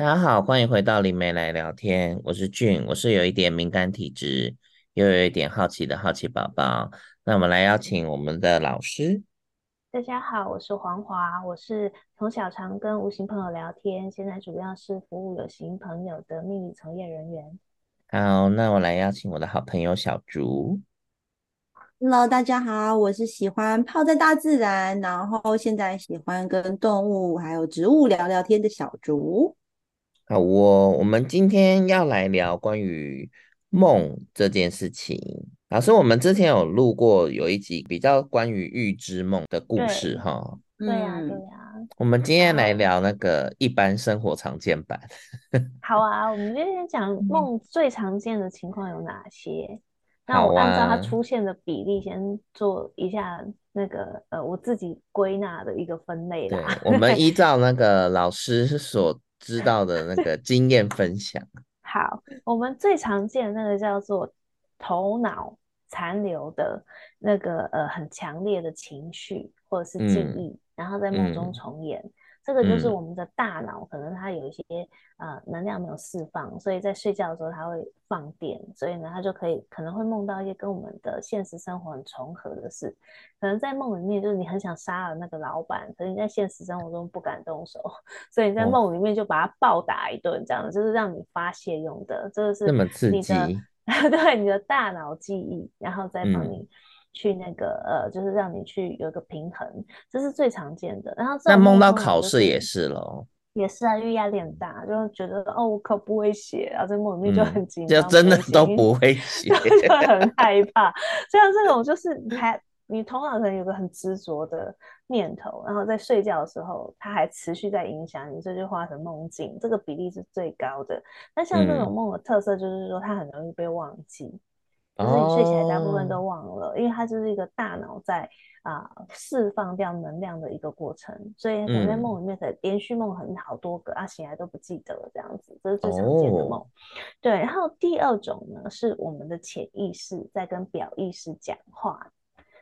大家好，欢迎回到灵媒来聊天。我是俊，我是有一点敏感体质，又有一点好奇的好奇宝宝。那我们来邀请我们的老师。大家好，我是黄华，我是从小常跟无形朋友聊天，现在主要是服务有形朋友的秘密从业人员。好，那我来邀请我的好朋友小竹。Hello，大家好，我是喜欢泡在大自然，然后现在喜欢跟动物还有植物聊聊天的小竹。好，我我们今天要来聊关于梦这件事情。老师，我们之前有录过有一集比较关于预知梦的故事哈。对呀，对呀。我们今天来聊那个一般生活常见版。好啊，我们今天讲梦最常见的情况有哪些？那我按照它出现的比例，先做一下那个、啊、呃，我自己归纳的一个分类啦。我们依照那个老师所知道的那个经验分享。好，我们最常见的那个叫做头脑残留的那个呃很强烈的情绪或者是记忆，嗯、然后在梦中重演。嗯这个就是我们的大脑，可能它有一些呃能量没有释放，所以在睡觉的时候它会放电，所以呢，它就可以可能会梦到一些跟我们的现实生活很重合的事。可能在梦里面就是你很想杀了那个老板，可是你在现实生活中不敢动手，所以你在梦里面就把他暴打一顿，这样的就是让你发泄用的。这个是你的，这么刺激，对你的大脑记忆，然后再帮你。嗯去那个呃，就是让你去有一个平衡，这是最常见的。然后那梦到考试也是喽，也是啊，因为压力很大，就觉得哦，我可不会写，然后在梦里面就很紧张，就真的都不会 写，就很害 怕。像这种就是你还你头脑可能有个很执着的念头，然后在睡觉的时候，它还持续在影响你，这就化成梦境，这个比例是最高的。那像这种梦的特色就是说，它很容易被忘记。就是你睡起来大部分都忘了，oh. 因为它就是一个大脑在啊释放掉能量的一个过程，所以可能在梦里面可以连续梦很好多个，啊醒来都不记得了这样子，这是最常见的梦。Oh. 对，然后第二种呢是我们的潜意识在跟表意识讲话。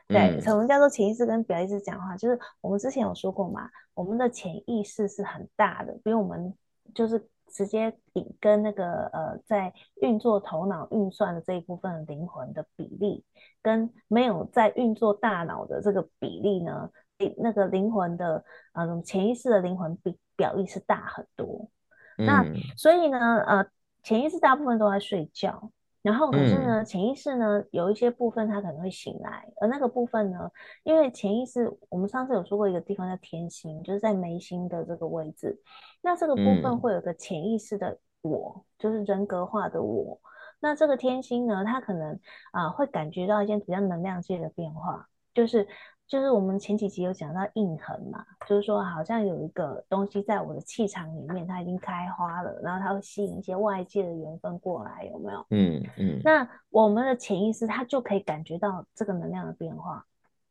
对，什么叫做潜意识跟表意识讲话？就是我们之前有说过嘛，我们的潜意识是很大的，比我们就是。直接比跟那个呃，在运作头脑运算的这一部分灵魂的比例，跟没有在运作大脑的这个比例呢，比那个灵魂的呃潜意识的灵魂比表意识大很多。嗯、那所以呢，呃，潜意识大部分都在睡觉。然后可是呢，潜意识呢有一些部分它可能会醒来，而那个部分呢，因为潜意识我们上次有说过一个地方叫天心，就是在眉心的这个位置，那这个部分会有个潜意识的我，就是人格化的我。那这个天心呢，它可能啊、呃、会感觉到一些比较能量界的变化，就是。就是我们前几集有讲到印痕嘛，就是说好像有一个东西在我的气场里面，它已经开花了，然后它会吸引一些外界的缘分过来，有没有？嗯嗯。那我们的潜意识它就可以感觉到这个能量的变化，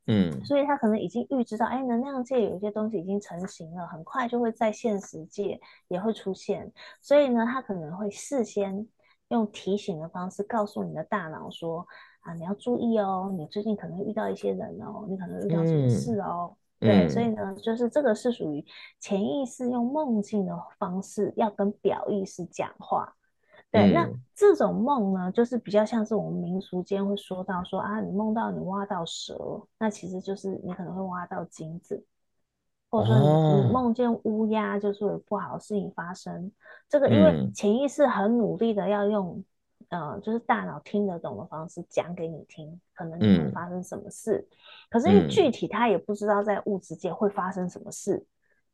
嗯，所以它可能已经预知到，哎，能量界有一些东西已经成型了，很快就会在现实界也会出现，所以呢，它可能会事先用提醒的方式告诉你的大脑说。啊，你要注意哦，你最近可能遇到一些人哦，你可能遇到什么事哦，嗯、对，嗯、所以呢，就是这个是属于潜意识用梦境的方式要跟表意识讲话，对，嗯、那这种梦呢，就是比较像是我们民俗间会说到说啊，你梦到你挖到蛇，那其实就是你可能会挖到金子，或者说你你梦见乌鸦，就是有不好的事情发生，这个因为潜意识很努力的要用。呃，就是大脑听得懂的方式讲给你听，可能你会发生什么事，嗯、可是因为具体他也不知道在物质界会发生什么事，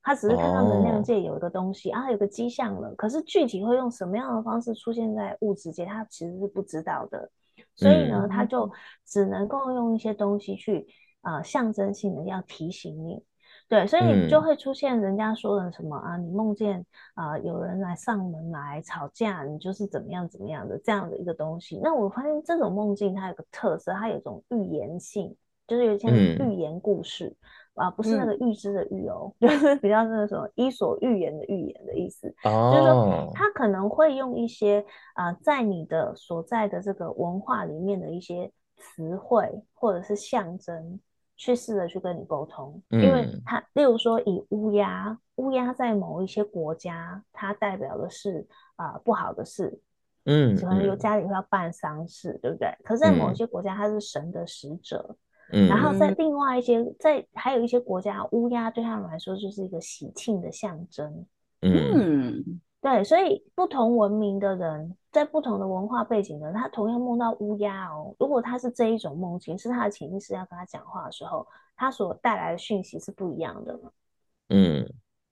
他只是看到能量界有一个东西、哦、啊，有个迹象了，可是具体会用什么样的方式出现在物质界，他其实是不知道的，所以呢，嗯、他就只能够用一些东西去啊、呃，象征性的要提醒你。对，所以你就会出现人家说的什么、嗯、啊，你梦见啊、呃、有人来上门来吵架，你就是怎么样怎么样的这样的一个东西。那我发现这种梦境它有个特色，它有一种预言性，就是有一些寓言故事、嗯、啊，不是那个预知的预哦，嗯、就是比较那个什么伊索寓言的寓言的意思。哦，就是说他可能会用一些啊、呃，在你的所在的这个文化里面的一些词汇或者是象征。去试着去跟你沟通，嗯、因为它，例如说以乌鸦，乌鸦在某一些国家，它代表的是啊、呃、不好的事，嗯，可能有家里会要办丧事，对不对？可是，在某一些国家，它是神的使者，嗯，然后在另外一些，在还有一些国家，乌鸦对他们来说就是一个喜庆的象征，嗯。对，所以不同文明的人，在不同的文化背景的人，他同样梦到乌鸦哦。如果他是这一种梦境，是他的潜意识要跟他讲话的时候，他所带来的讯息是不一样的。嗯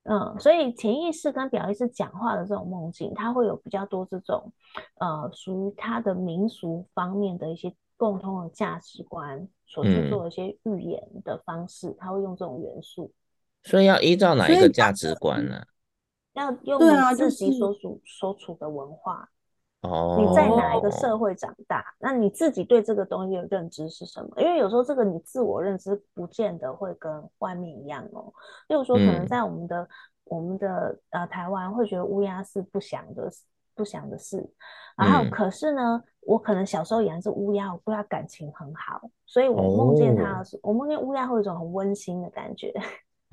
嗯，所以潜意识跟表意识讲话的这种梦境，它会有比较多这种呃属于他的民俗方面的一些共通的价值观所去做一些预言的方式，他、嗯、会用这种元素。所以要依照哪一个价值观呢？要用你自己所属所处的文化，哦，你在哪一个社会长大，那你自己对这个东西的认知是什么？因为有时候这个你自我认知不见得会跟外面一样哦。例如说，可能在我们的、嗯、我们的呃台湾会觉得乌鸦是不祥的不祥的事，然后可是呢，嗯、我可能小时候养只乌鸦，我对它感情很好，所以我梦见它的时候，哦、我梦见乌鸦会有一种很温馨的感觉。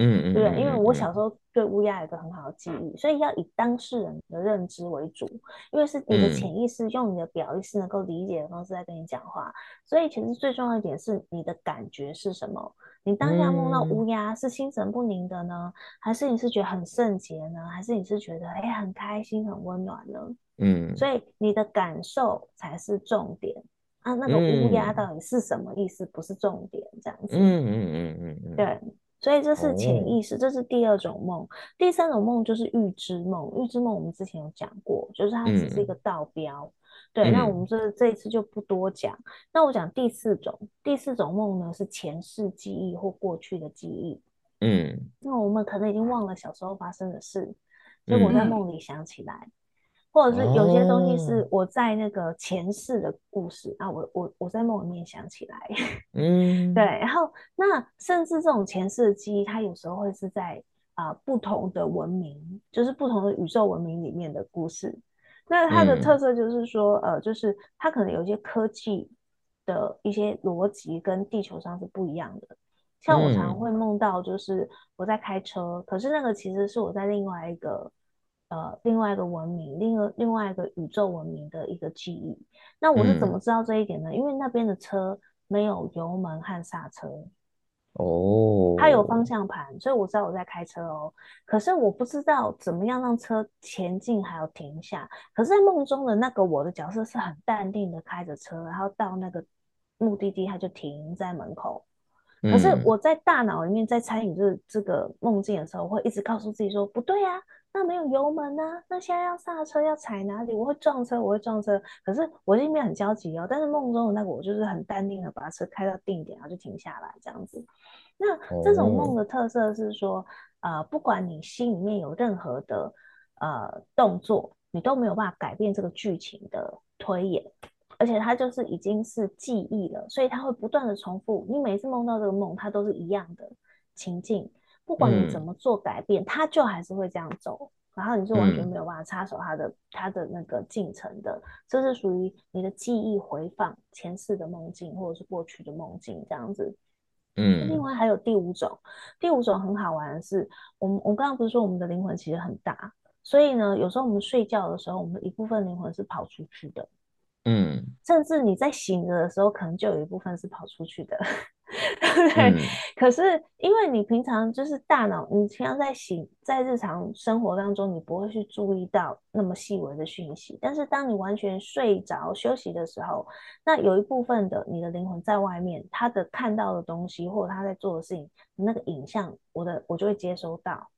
嗯嗯，对，因为我小时候对乌鸦有一个很好的记忆，所以要以当事人的认知为主，因为是你的潜意识用你的表意识能够理解的方式在跟你讲话，所以其实最重要一点是你的感觉是什么？你当下梦到乌鸦是心神不宁的呢，还是你是觉得很圣洁呢，还是你是觉得哎很开心很温暖呢？嗯，所以你的感受才是重点啊，那个乌鸦到底是什么意思？不是重点，这样子。嗯嗯嗯嗯嗯，对。所以这是潜意识，哦、这是第二种梦。第三种梦就是预知梦。预知梦我们之前有讲过，就是它只是一个道标。嗯、对，那我们这这一次就不多讲。嗯、那我讲第四种，第四种梦呢是前世记忆或过去的记忆。嗯，那我们可能已经忘了小时候发生的事，结果在梦里想起来。嗯或者是有些东西是我在那个前世的故事、哦、啊，我我我在梦里面想起来，嗯，对，然后那甚至这种前世的记忆，它有时候会是在啊、呃、不同的文明，就是不同的宇宙文明里面的故事。那它的特色就是说，嗯、呃，就是它可能有一些科技的一些逻辑跟地球上是不一样的。像我常会梦到，就是我在开车，嗯、可是那个其实是我在另外一个。呃，另外一个文明，另外另外一个宇宙文明的一个记忆。那我是怎么知道这一点呢？嗯、因为那边的车没有油门和刹车，哦，它有方向盘，所以我知道我在开车哦。可是我不知道怎么样让车前进还有停下。可是，在梦中的那个我的角色是很淡定的开着车，然后到那个目的地，他就停在门口。可是我在大脑里面在参与这这个梦境的时候，我会一直告诉自己说不对呀、啊。那没有油门啊，那现在要刹车要踩哪里？我会撞车，我会撞车。可是我心里面很焦急哦。但是梦中的那个我就是很淡定的把车开到定点，然后就停下来这样子。那这种梦的特色是说，哦、呃，不管你心里面有任何的呃动作，你都没有办法改变这个剧情的推演，而且它就是已经是记忆了，所以它会不断的重复。你每次梦到这个梦，它都是一样的情境。不管你怎么做改变，他、嗯、就还是会这样走，然后你是完全没有办法插手他的他、嗯、的那个进程的，这是属于你的记忆回放前世的梦境或者是过去的梦境这样子。嗯，另外还有第五种，第五种很好玩的是，我们我刚刚不是说我们的灵魂其实很大，所以呢，有时候我们睡觉的时候，我们的一部分灵魂是跑出去的。嗯，甚至你在醒着的时候，可能就有一部分是跑出去的。对可是因为你平常就是大脑，你平常在醒，在日常生活当中，你不会去注意到那么细微的讯息。但是当你完全睡着休息的时候，那有一部分的你的灵魂在外面，他的看到的东西或者他在做的事情，那个影像，我的我就会接收到。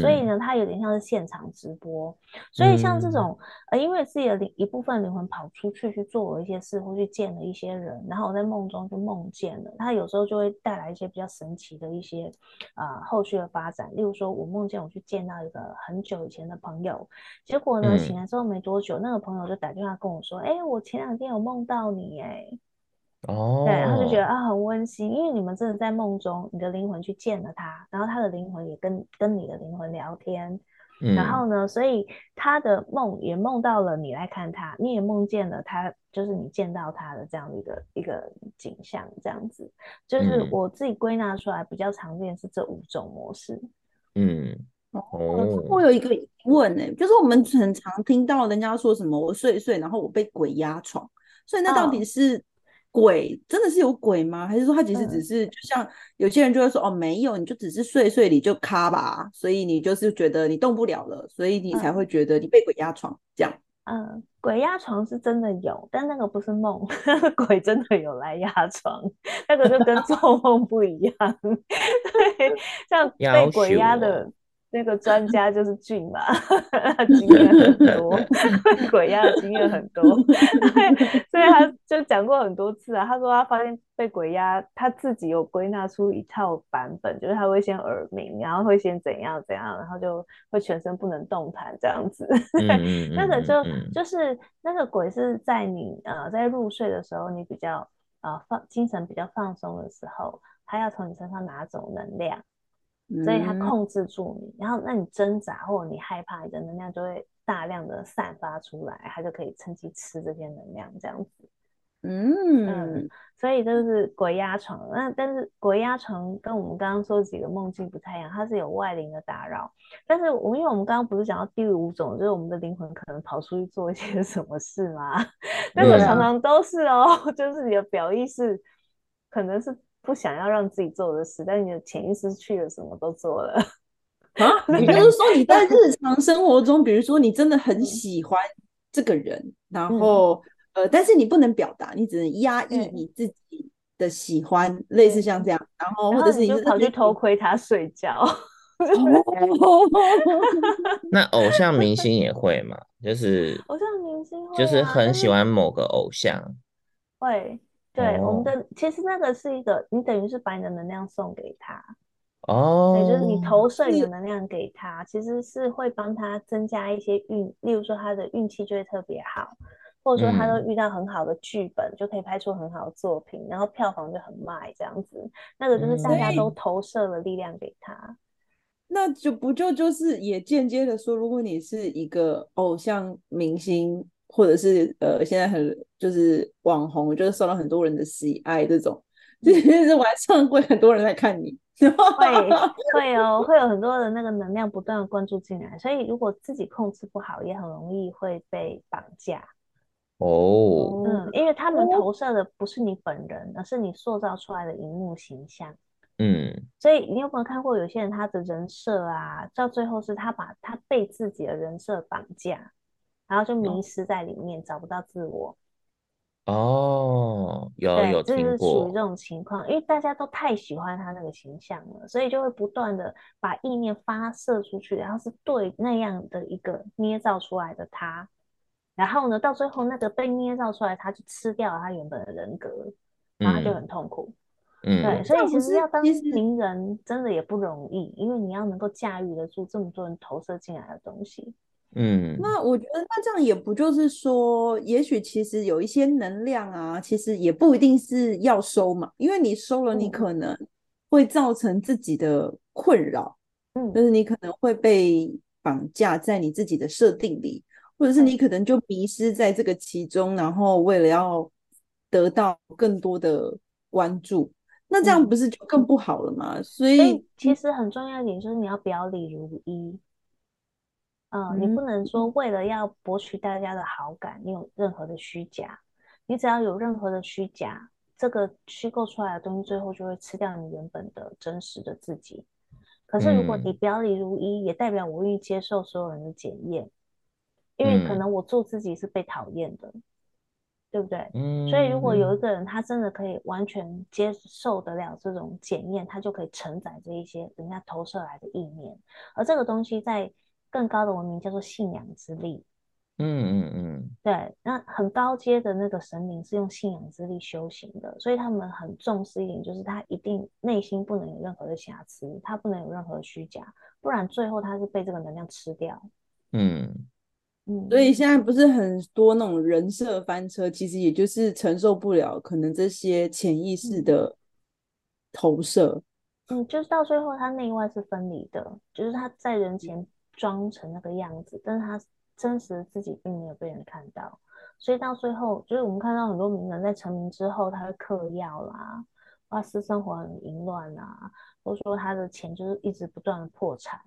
所以呢，它有点像是现场直播。所以像这种，呃，因为自己的灵一部分灵魂跑出去去做了一些事，或去见了一些人，然后我在梦中就梦见了。它有时候就会带来一些比较神奇的一些啊、呃、后续的发展。例如说，我梦见我去见到一个很久以前的朋友，结果呢，醒来之后没多久，那个朋友就打电话跟我说：“哎，我前两天有梦到你，哎。”哦，对，然后就觉得啊很温馨，因为你们真的在梦中，你的灵魂去见了他，然后他的灵魂也跟跟你的灵魂聊天，嗯、然后呢，所以他的梦也梦到了你来看他，你也梦见了他，就是你见到他的这样的一个一个景象，这样子，就是我自己归纳出来比较常见是这五种模式。嗯，哦，我有一个疑问呢、欸，就是我们很常听到人家说什么我睡睡，然后我被鬼压床，所以那到底是？鬼真的是有鬼吗？还是说他其实只是就像有些人就会说、嗯、哦，没有，你就只是睡睡你就卡吧，所以你就是觉得你动不了了，所以你才会觉得你被鬼压床这样。嗯，鬼压床是真的有，但那个不是梦，鬼真的有来压床，那个就跟 做梦不一样。对，像被鬼压的。那个专家就是俊嘛，他经验很多 鬼压的经验很多，所以他就讲过很多次啊。他说他发现被鬼压，他自己有归纳出一套版本，就是他会先耳鸣，然后会先怎样怎样，然后就会全身不能动弹这样子。那个就就是那个鬼是在你呃在入睡的时候，你比较呃放精神比较放松的时候，他要从你身上拿走能量。所以它控制住你，然后那你挣扎或者你害怕，你的能量就会大量的散发出来，它就可以趁机吃这些能量，这样子。嗯，嗯，所以就是鬼压床。那但是鬼压床跟我们刚刚说几个梦境不太一样，它是有外灵的打扰。但是我们因为我们刚刚不是讲到第五种，就是我们的灵魂可能跑出去做一些 什么事吗？那个常常都是哦，就是你的表意识可能是。不想要让自己做的事，但你的潜意识去了，什么都做了啊？你就是说，你在日常 生活中，比如说你真的很喜欢这个人，嗯、然后呃，但是你不能表达，你只能压抑你自己的喜欢，类似像这样，然后或者是你就跑去偷窥他睡觉。那偶像明星也会吗？就是偶像明星、啊、就是很喜欢某个偶像，会。对，我们的其实那个是一个，你等于是把你的能量送给他，哦，对，就是你投射你的能量给他，其实是会帮他增加一些运，例如说他的运气就会特别好，或者说他都遇到很好的剧本，嗯，就可以拍出很好的作品，然后票房就很卖这样子，那个就是大家都投射了力量给他，嗯，那就不就就是也间接的说，如果你是一个偶像明星。或者是呃，现在很就是网红，就是受到很多人的喜爱，这种就是晚上会很多人来看你，会会哦，会有很多的那个能量不断的关注进来，所以如果自己控制不好，也很容易会被绑架。哦，嗯，因为他们投射的不是你本人，而是你塑造出来的荧幕形象。嗯，所以你有没有看过有些人他的人设啊，到最后是他把他被自己的人设绑架。然后就迷失在里面，哦、找不到自我。哦，有有听过，就是属于这种情况，因为大家都太喜欢他那个形象了，所以就会不断的把意念发射出去，然后是对那样的一个捏造出来的他，然后呢，到最后那个被捏造出来，他就吃掉了他原本的人格，然后他就很痛苦。嗯，对，所以其实要当名人真的也不容易，因为你要能够驾驭得住这么多人投射进来的东西。嗯，那我觉得那这样也不就是说，也许其实有一些能量啊，其实也不一定是要收嘛，因为你收了，你可能会造成自己的困扰，嗯，就是你可能会被绑架在你自己的设定里，或者是你可能就迷失在这个其中，然后为了要得到更多的关注，那这样不是就更不好了吗？所以，所以其实很重要一点就是你要表里如一。嗯，你不能说为了要博取大家的好感，你有任何的虚假。你只要有任何的虚假，这个虚构出来的东西，最后就会吃掉你原本的真实的自己。可是如果你表里如一，也代表我愿意接受所有人的检验，因为可能我做自己是被讨厌的，对不对？所以如果有一个人他真的可以完全接受得了这种检验，他就可以承载这一些人家投射来的意念，而这个东西在。更高的文明叫做信仰之力，嗯嗯嗯，对，那很高阶的那个神明是用信仰之力修行的，所以他们很重视一点，就是他一定内心不能有任何的瑕疵，他不能有任何的虚假，不然最后他是被这个能量吃掉。嗯嗯，所以现在不是很多那种人设翻车，其实也就是承受不了可能这些潜意识的投射。嗯，就是到最后他内外是分离的，就是他在人前。装成那个样子，但是他真实的自己并没有被人看到，所以到最后，就是我们看到很多名人在成名之后，他会嗑药啦，或私生活很淫乱啊，或者说他的钱就是一直不断的破产，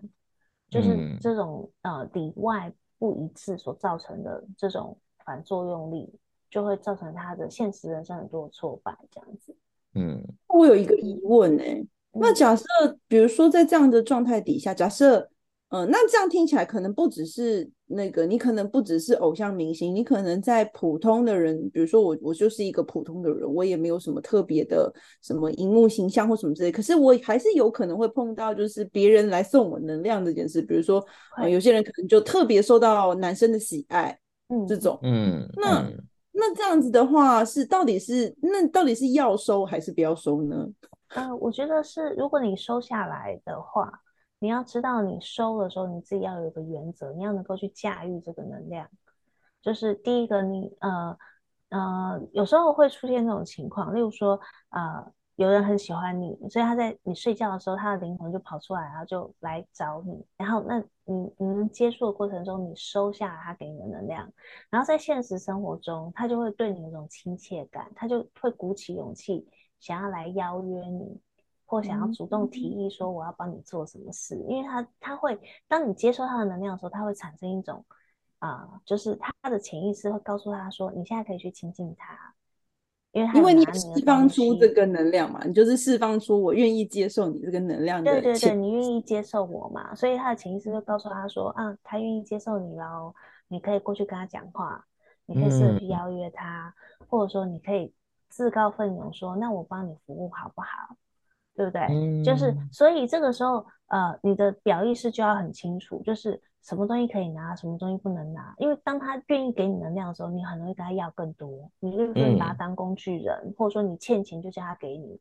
就是这种、嗯、呃里外不一致所造成的这种反作用力，就会造成他的现实人生很多挫败，这样子。嗯，我有一个疑问呢、欸。那假设，比如说在这样的状态底下，假设，嗯、呃，那这样听起来可能不只是那个，你可能不只是偶像明星，你可能在普通的人，比如说我，我就是一个普通的人，我也没有什么特别的什么荧幕形象或什么之类，可是我还是有可能会碰到，就是别人来送我能量这件事，比如说，呃、有些人可能就特别受到男生的喜爱，嗯，这种，嗯，那、嗯、那这样子的话，是到底是那到底是要收还是不要收呢？呃，我觉得是，如果你收下来的话，你要知道你收的时候，你自己要有个原则，你要能够去驾驭这个能量。就是第一个你，呃呃，有时候会出现这种情况，例如说，呃，有人很喜欢你，所以他在你睡觉的时候，他的灵魂就跑出来，然后就来找你。然后，那你你们接触的过程中，你收下他给你的能量，然后在现实生活中，他就会对你有种亲切感，他就会鼓起勇气。想要来邀约你，或想要主动提议说我要帮你做什么事，嗯、因为他他会，当你接受他的能量的时候，他会产生一种啊、呃，就是他的潜意识会告诉他说，你现在可以去亲近他，因为他因为你释放出这个能量嘛，你就是释放出我愿意接受你这个能量的，对对对，你愿意接受我嘛，所以他的潜意识就告诉他说，啊，他愿意接受你喽，你可以过去跟他讲话，你可以试着去邀约他，嗯、或者说你可以。自告奋勇说：“那我帮你服务好不好？对不对？嗯、就是所以这个时候，呃，你的表意识就要很清楚，就是什么东西可以拿，什么东西不能拿。因为当他愿意给你能量的时候，你很容易跟他要更多。你就可以把他当工具人，嗯、或者说你欠钱就叫他给你。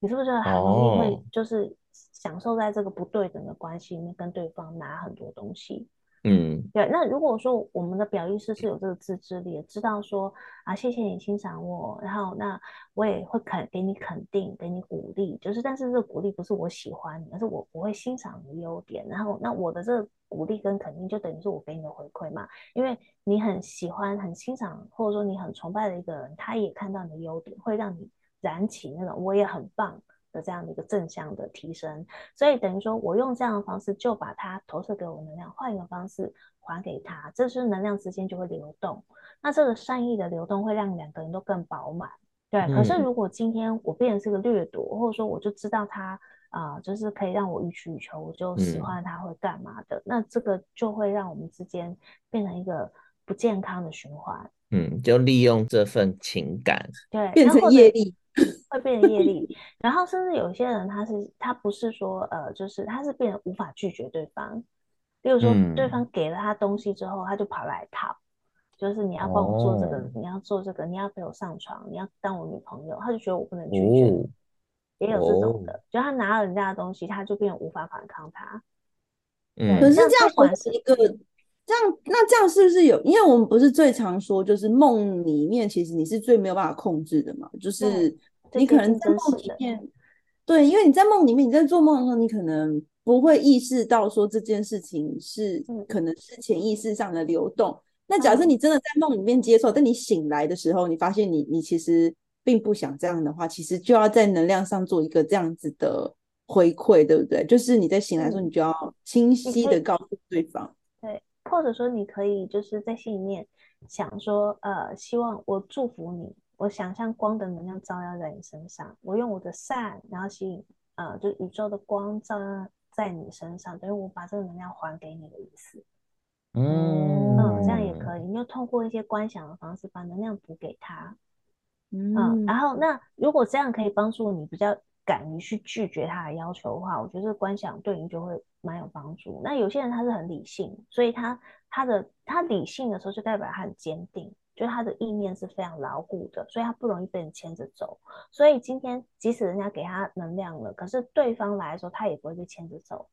你是不是很容易会就是享受在这个不对等的关系里面，跟对方拿很多东西？”嗯，对。那如果说我们的表意识是有这个自制力，知道说啊，谢谢你欣赏我，然后那我也会肯给你肯定，给你鼓励，就是但是这个鼓励不是我喜欢你，而是我我会欣赏你的优点，然后那我的这个鼓励跟肯定就等于是我给你的回馈嘛，因为你很喜欢、很欣赏，或者说你很崇拜的一个人，他也看到你的优点，会让你燃起那种我也很棒。的这样的一个正向的提升，所以等于说我用这样的方式就把它投射给我能量，换一个方式还给他，这是能量之间就会流动。那这个善意的流动会让两个人都更饱满。对，嗯、可是如果今天我变成是个掠夺，或者说我就知道他啊、呃，就是可以让我予取予求，我就喜欢他会干嘛的，嗯、那这个就会让我们之间变成一个不健康的循环。嗯，就利用这份情感，对，变成业力。会变成业力，然后甚至有些人他是他不是说呃，就是他是变得无法拒绝对方。例如说，对方给了他东西之后，他就跑来讨，就是你要帮我做这个，你要做这个，你要陪我上床，你要当我女朋友，他就觉得我不能拒绝。也有这种的，就他拿了人家的东西，他就变得无法反抗他。嗯，可是这样管是一个这样，那这样是不是有？因为我们不是最常说，就是梦里面其实你是最没有办法控制的嘛，就是。你可能在梦里面，对，因为你在梦里面，你在做梦的时候，你可能不会意识到说这件事情是可能是潜意识上的流动。那假设你真的在梦里面接受，但你醒来的时候，你发现你你其实并不想这样的话，其实就要在能量上做一个这样子的回馈，对不对？就是你在醒来的时候，你就要清晰的告诉对方，对，或者说你可以就是在心里面想说，呃，希望我祝福你。我想象光的能量照耀在你身上，我用我的善，然后吸引，呃，就宇宙的光照耀在你身上，等于我把这个能量还给你的意思。嗯嗯，这样也可以，你就通过一些观想的方式把能量补给他。嗯，嗯，然后那如果这样可以帮助你比较敢于去拒绝他的要求的话，我觉得这个观想对你就会蛮有帮助。那有些人他是很理性，所以他他的他理性的时候就代表他很坚定。就他的意念是非常牢固的，所以他不容易被人牵着走。所以今天即使人家给他能量了，可是对方来的时候，他也不会被牵着走。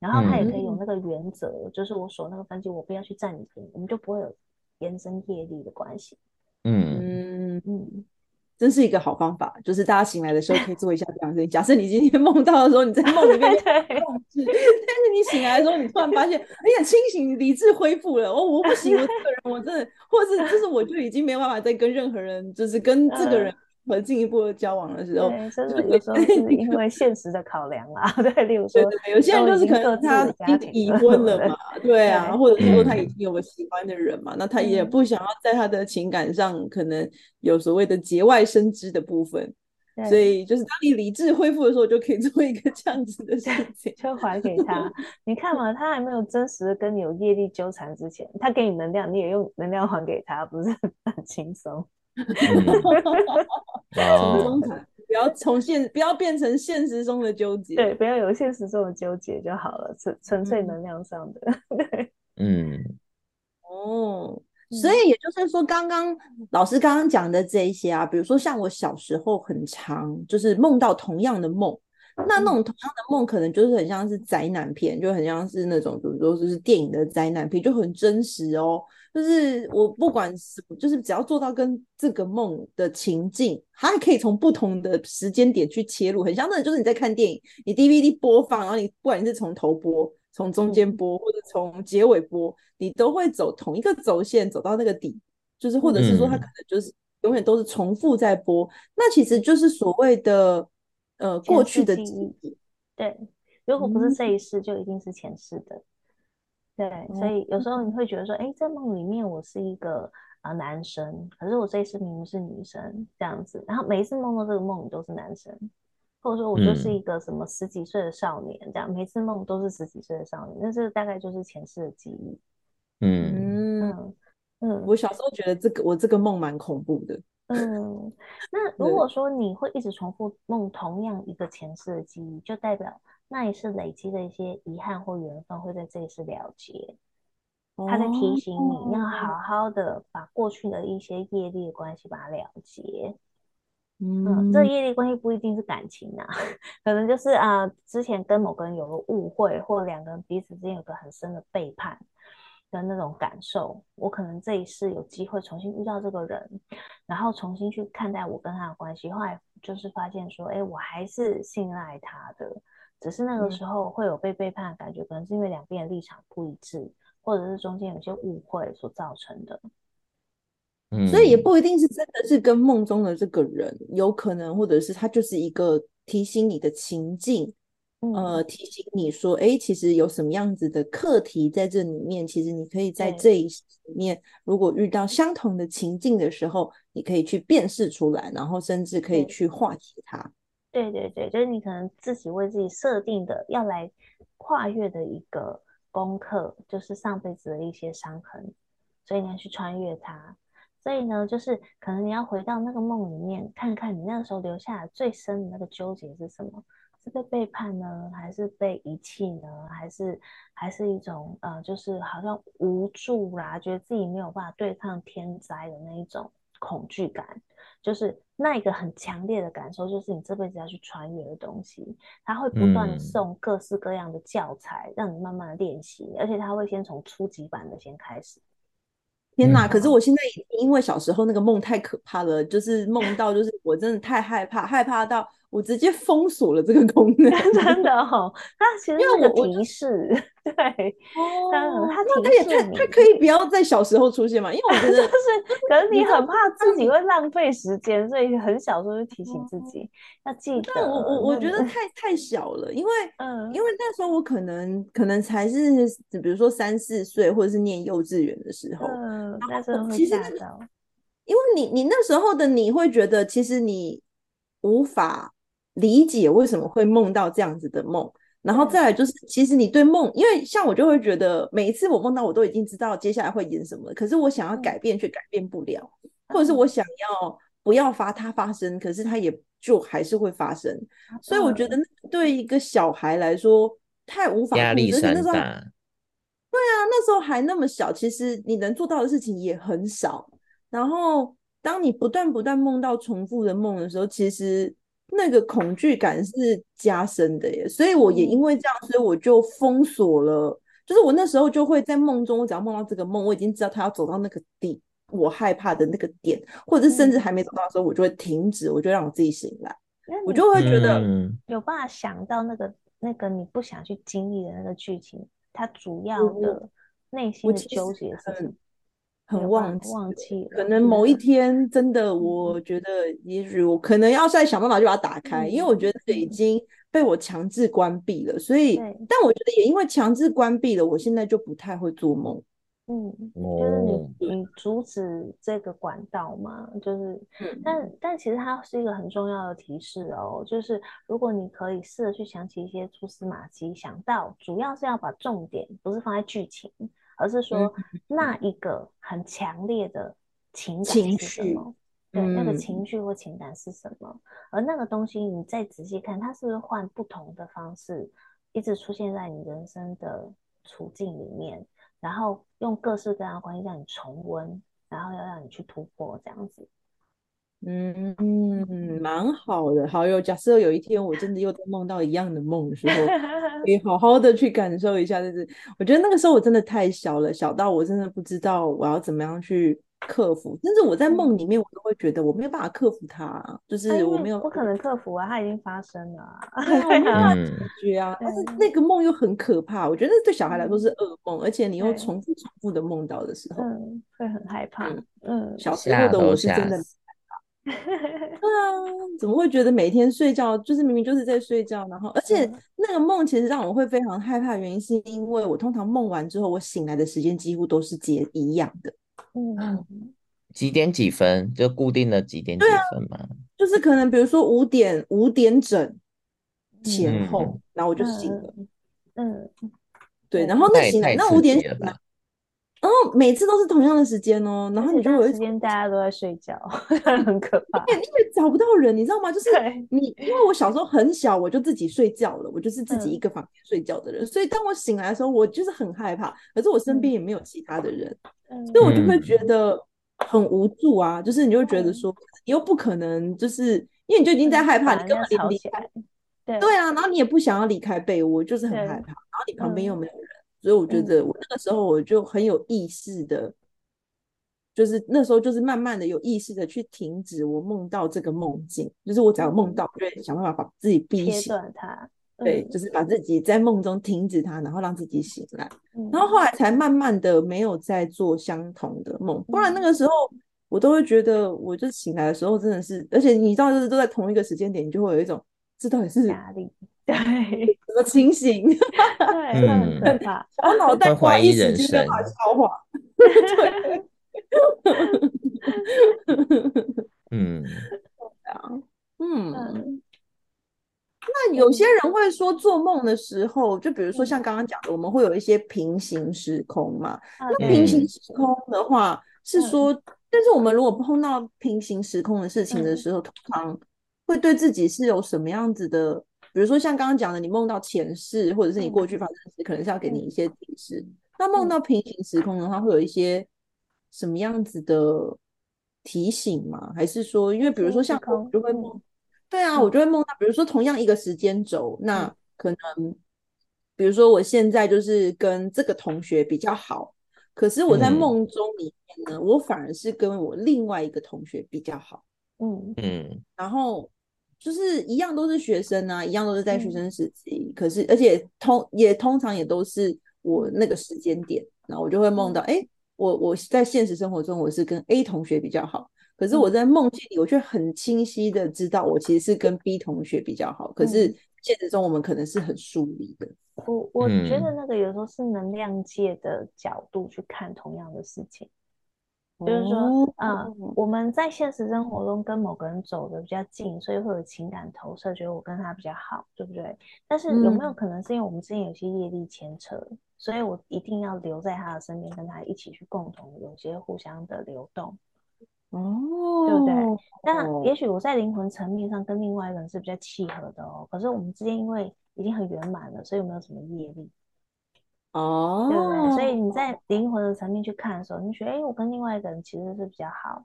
然后他也可以有那个原则，嗯、就是我所那个分析，我不要去占你便宜，我们就不会有延伸业力的关系。嗯嗯嗯，真是一个好方法，就是大家醒来的时候可以做一下这样的事情。假设你今天 梦到的时候，你在梦里面控制，但是你醒来的时候，你突然发现哎呀清醒，理智恢复了。哦，我不行，我这个人我真的，或是就是我就已经没有办法再跟任何人，就是跟这个人。和进一步的交往的时候，对，真的有时候是因为 现实的考量啦。对，例如说，有些人就是可能他已经已婚了嘛，对啊，或者说他已经有个喜欢的人嘛，那他也不想要在他的情感上可能有所谓的节外生枝的部分，所以就是当你理智恢复的时候，就可以做一个这样子的事情，就还给他。你看嘛，他还没有真实的跟你有业力纠缠之前，他给你能量，你也用能量还给他，不是 很轻松？从中不要从现，不要变成现实中的纠结。对，不要有现实中的纠结就好了，纯纯粹能量上的。对，嗯，哦，所以也就是说，刚刚老师刚刚讲的这一些啊，比如说像我小时候很长，就是梦到同样的梦，那那种同样的梦，可能就是很像是灾难片，就很像是那种，比如说就是电影的灾难片，就很真实哦。就是我不管是，就是只要做到跟这个梦的情境，它还可以从不同的时间点去切入，很像那，就是你在看电影，你 DVD 播放，然后你不管你是从头播、从中间播，或者从结尾播，你都会走同一个轴线走到那个底，就是或者是说它可能就是永远都是重复在播，嗯、那其实就是所谓的呃过去的记忆。对，如果不是这一世，就一定是前世的。对，所以有时候你会觉得说，哎，在梦里面我是一个啊、呃、男生，可是我这一次明明是女生这样子，然后每一次梦到这个梦里都是男生，或者说我就是一个什么十几岁的少年、嗯、这样，每次梦都是十几岁的少年，那这大概就是前世的记忆。嗯嗯嗯，我小时候觉得这个我这个梦蛮恐怖的。嗯，那 如果说你会一直重复梦同样一个前世的记忆，就代表。那也是累积的一些遗憾或缘分会在这一世了结，他在提醒你要好好的把过去的一些业力的关系把它了结。嗯，嗯，这业力关系不一定是感情啊，可能就是啊，之前跟某个人有个误会，或两个人彼此之间有个很深的背叛的那种感受。我可能这一世有机会重新遇到这个人，然后重新去看待我跟他的关系，后来就是发现说，哎，我还是信赖他的。只是那个时候会有被背叛的感觉，嗯、可能是因为两边的立场不一致，或者是中间有些误会所造成的。嗯，所以也不一定是真的是跟梦中的这个人有可能，或者是他就是一个提醒你的情境，嗯、呃，提醒你说，哎，其实有什么样子的课题在这里面，其实你可以在这一里面，如果遇到相同的情境的时候，你可以去辨识出来，然后甚至可以去化解它。对对对，就是你可能自己为自己设定的要来跨越的一个功课，就是上辈子的一些伤痕，所以你要去穿越它。所以呢，就是可能你要回到那个梦里面，看看你那个时候留下来最深的那个纠结是什么？是被背叛呢，还是被遗弃呢？还是还是一种呃，就是好像无助啦，觉得自己没有办法对抗天灾的那一种恐惧感。就是那一个很强烈的感受，就是你这辈子要去穿越的东西，他会不断送各式各样的教材，嗯、让你慢慢的练习，而且他会先从初级版的先开始。天哪！可是我现在已经因为小时候那个梦太可怕了，就是梦到就是我真的太害怕，害怕到。我直接封锁了这个功能，真的哦。它其实是个提示，对，哦，它它也它它可以不要在小时候出现嘛？因为我觉 得就是，可是你很怕自己会浪费时间，所以很小时候就提醒自己要记得。我我我觉得太太小了，因为嗯，因为那时候我可能可能才是比如说三四岁，或者是念幼稚园的时候，嗯，那时候其实那个。因为你你那时候的你会觉得，其实你无法。理解为什么会梦到这样子的梦，然后再来就是，其实你对梦，因为像我就会觉得，每一次我梦到，我都已经知道接下来会演什么，可是我想要改变却改变不了，或者是我想要不要发它发生，可是它也就还是会发生，所以我觉得对一个小孩来说太无法压力山大。对啊，那时候还那么小，其实你能做到的事情也很少。然后当你不断不断梦到重复的梦的时候，其实。那个恐惧感是加深的耶，所以我也因为这样，所以我就封锁了。就是我那时候就会在梦中，我只要梦到这个梦，我已经知道他要走到那个地，我害怕的那个点，或者是甚至还没走到的时候，我就会停止，我就让我自己醒来，我就会觉得有办法想到那个那个你不想去经历的那个剧情，它主要的内心的纠结是什么？很忘记，忘记了，可能某一天真的，我觉得也许我可能要再想办法去把它打开，嗯、因为我觉得已经被我强制关闭了。所以，但我觉得也因为强制关闭了，我现在就不太会做梦。嗯，就是你你阻止这个管道嘛，就是，嗯、但但其实它是一个很重要的提示哦，就是如果你可以试着去想起一些蛛丝马迹，想到主要是要把重点不是放在剧情。而是说那一个很强烈的情感是什么？对，那个情绪或情感是什么？嗯、而那个东西，你再仔细看，它是不是换不同的方式，一直出现在你人生的处境里面，然后用各式各样的关系让你重温，然后要让你去突破，这样子。嗯嗯，蛮好的。好，有假设有一天我真的又在梦到一样的梦的时候，可以 好好的去感受一下。就是我觉得那个时候我真的太小了，小到我真的不知道我要怎么样去克服。甚至我在梦里面，我都会觉得我没有办法克服它，就是我没有不可能克服啊，它已经发生了，我没有办法 解决啊。但是那个梦又很可怕，我觉得对小孩来说是噩梦，而且你又重复重复的梦到的时候，嗯，会很害怕。嗯，小时候的我是真的。对啊，怎么会觉得每天睡觉就是明明就是在睡觉，然后而且那个梦其实让我会非常害怕，原因是因为我通常梦完之后，我醒来的时间几乎都是接一样的。嗯，几点几分就固定的几点几分嘛？就是可能比如说五点五点整前后，嗯、然后我就醒了。嗯，对，然后那醒来那五点。然后每次都是同样的时间哦，然后你就有一时间大家都在睡觉，很可怕。因为找不到人，你知道吗？就是你，因为我小时候很小，我就自己睡觉了，我就是自己一个房间睡觉的人，所以当我醒来的时候，我就是很害怕。可是我身边也没有其他的人，所以我就会觉得很无助啊。就是你就会觉得说，你又不可能，就是因为你就已经在害怕，你根本离离开，对对啊，然后你也不想要离开被窝，就是很害怕，然后你旁边又没有人。所以我觉得我那个时候我就很有意识的，嗯、就是那时候就是慢慢的有意识的去停止我梦到这个梦境，就是我只要梦到，嗯、就会想办法把自己逼醒，它，对，就是把自己在梦中停止它，然后让自己醒来，嗯、然后后来才慢慢的没有再做相同的梦，不然那个时候我都会觉得，我就醒来的时候真的是，而且你知道就是都在同一个时间点，你就会有一种这到底是压力。对，怎么清醒？对，很可怕，我脑 袋瓜一时间无法消化。嗯，嗯，那有些人会说，做梦的时候，就比如说像刚刚讲的，我们会有一些平行时空嘛。那平行时空的话，是说，但是我们如果碰到平行时空的事情的时候，通常会对自己是有什么样子的？比如说像刚刚讲的，你梦到前世或者是你过去发生的事，可能是要给你一些提示。那梦到平行时空的话，会有一些什么样子的提醒吗？还是说，因为比如说像我就会梦，对啊，我就会梦到，比如说同样一个时间轴，那可能比如说我现在就是跟这个同学比较好，可是我在梦中里面呢，我反而是跟我另外一个同学比较好。嗯嗯，然后。就是一样都是学生啊，一样都是在学生时期，嗯、可是而且通也通常也都是我那个时间点，然后我就会梦到，哎、欸，我我在现实生活中我是跟 A 同学比较好，可是我在梦境里我却很清晰的知道我其实是跟 B 同学比较好，可是现实中我们可能是很疏离的。我我觉得那个有时候是能量界的角度去看同样的事情。就是说，嗯、呃，我们在现实生活中跟某个人走得比较近，所以会有情感投射，觉得我跟他比较好，对不对？但是有没有可能是因为我们之间有些业力牵扯，嗯、所以我一定要留在他的身边，跟他一起去共同有些互相的流动，哦，对不对？那也许我在灵魂层面上跟另外一个人是比较契合的哦，可是我们之间因为已经很圆满了，所以有没有什么业力？哦，对不对？所以你在灵魂的层面去看的时候，你觉得，哎，我跟另外一个人其实是比较好，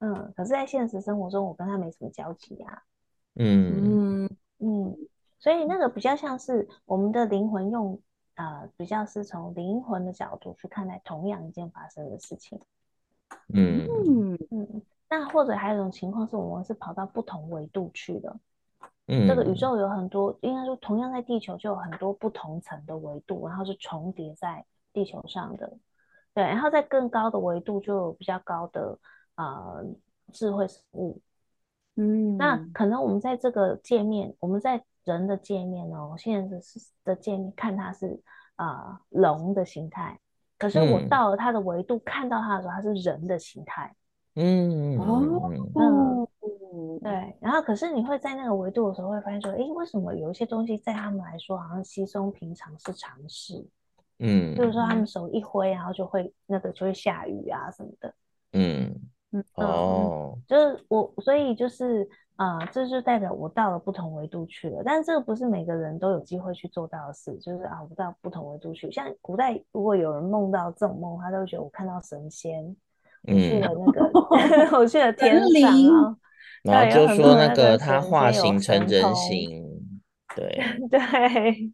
嗯，可是，在现实生活中，我跟他没什么交集啊，嗯。嗯。嗯，所以那个比较像是我们的灵魂用，呃，比较是从灵魂的角度去看待同样一件发生的事情，嗯。嗯。嗯，那或者还有一种情况是我们是跑到不同维度去的。嗯，这个宇宙有很多，应该说同样在地球就有很多不同层的维度，然后是重叠在地球上的。对，然后在更高的维度就有比较高的呃智慧生物。嗯，那可能我们在这个界面，我们在人的界面哦，现在是的界面看它是啊、呃、龙的形态，可是我到了它的维度、嗯、看到它的时候，它是人的形态。嗯哦，嗯，对。然后可是你会在那个维度的时候会发现说，诶，为什么有一些东西在他们来说好像稀松平常是常事？嗯，就是说他们手一挥，然后就会那个就会下雨啊什么的。嗯。嗯哦，就是我，所以就是啊、呃，这就代表我到了不同维度去了。但是这个不是每个人都有机会去做到的事，就是啊，我到不同维度去。像古代如果有人梦到这种梦，他都会觉得我看到神仙，我去了那个，嗯、我去了天上，然后就说那个他化形成人形，对 对，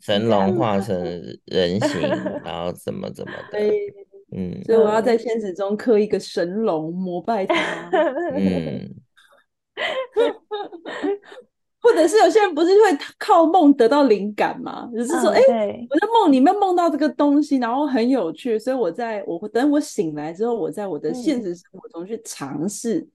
神龙化成 人形，然后怎么怎么 的。嗯，所以我要在现实中刻一个神龙膜拜他。嗯，或者是有些人不是会靠梦得到灵感吗？就是说，哎、嗯欸，我在梦里面梦到这个东西，然后很有趣，所以我在我等我醒来之后，我在我的现实生活中去尝试，嗯，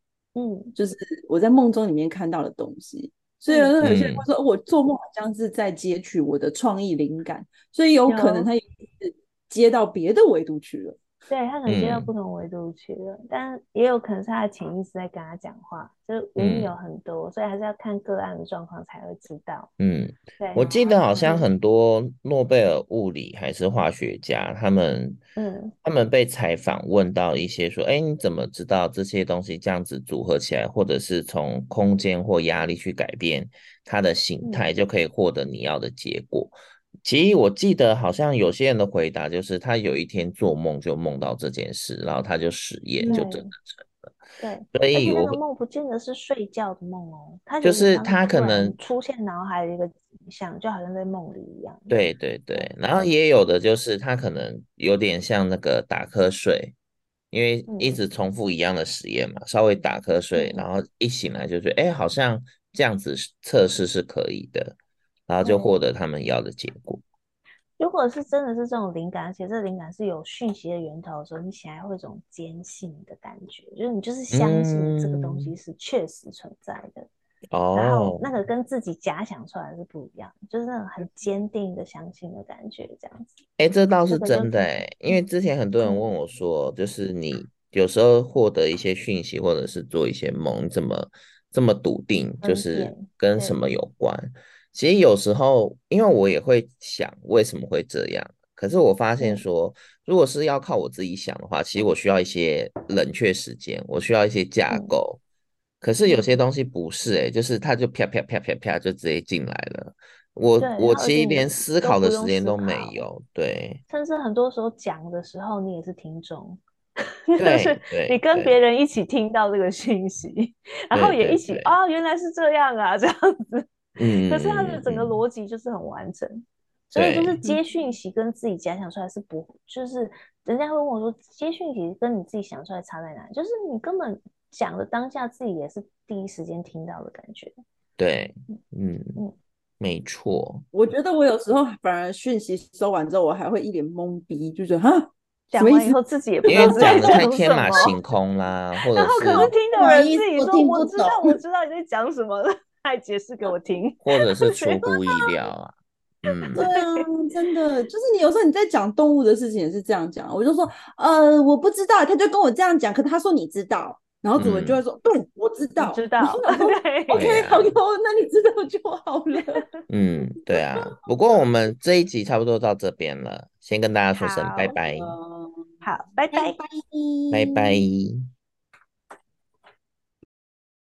就是我在梦中里面看到的东西。所以有有些人会说，我做梦好像是在截取我的创意灵感，所以有可能他也是接到别的维度去了。对，他可能接到不同维度去了，嗯，但也有可能是他的潜意识在跟他讲话，就是原因有很多，嗯，所以还是要看个案的状况才会知道。嗯，对，我记得好像很多诺贝尔物理还是化学家，他们，嗯，他们被采访问到一些说，哎，你怎么知道这些东西这样子组合起来，或者是从空间或压力去改变它的形态，就可以获得你要的结果？嗯其实我记得好像有些人的回答就是他有一天做梦就梦到这件事，然后他就实验就真的成了。对，所以那个梦不见得是睡觉的梦哦，他就是他可能出现脑海的一个景象，就好像在梦里一样。对对对，然后也有的就是他可能有点像那个打瞌睡，因为一直重复一样的实验嘛，稍微打瞌睡，然后一醒来就觉得哎，好像这样子测试是可以的。然后就获得他们要的结果。如果是真的是这种灵感，而且这个灵感是有讯息的源头的时候，你起来会有一种坚信的感觉，就是你就是相信这个东西是确实存在的。哦、嗯。然后那个跟自己假想出来是不一样，就是那种很坚定的相信的感觉，这样子。哎，这倒是真的哎，因为之前很多人问我说，就是你有时候获得一些讯息，或者是做一些梦，你怎么这么笃定，就是跟什么有关？其实有时候，因为我也会想为什么会这样，可是我发现说，如果是要靠我自己想的话，其实我需要一些冷却时间，我需要一些架构。可是有些东西不是诶，就是它就啪啪啪啪啪就直接进来了，我我其实连思考的时间都没有。对，甚至很多时候讲的时候，你也是听众，就是你跟别人一起听到这个讯息，然后也一起哦，原来是这样啊，这样子。嗯，可是他的整个逻辑就是很完整，嗯、所以就是接讯息跟自己假想出来是不，就是人家会问我说，接讯息跟你自己想出来差在哪？就是你根本讲的当下自己也是第一时间听到的感觉。对，嗯嗯，没错。我觉得我有时候反而讯息收完之后，我还会一脸懵逼，就觉得哈，讲完以后自己也不知道讲的太天马行空啦，或者然后可能听的人自己说我知道我知道你在讲什么了。再解释给我听，或者是出乎意料啊，嗯，对啊，真的就是你有时候你在讲动物的事情也是这样讲，我就说呃我不知道，他就跟我这样讲，可他说你知道，然后主人就会说、嗯、对，我知道，知道。对，OK，好哟，那你知道就好了，嗯，对啊，不过我们这一集差不多到这边了，先跟大家说声拜拜，好，拜拜，拜拜。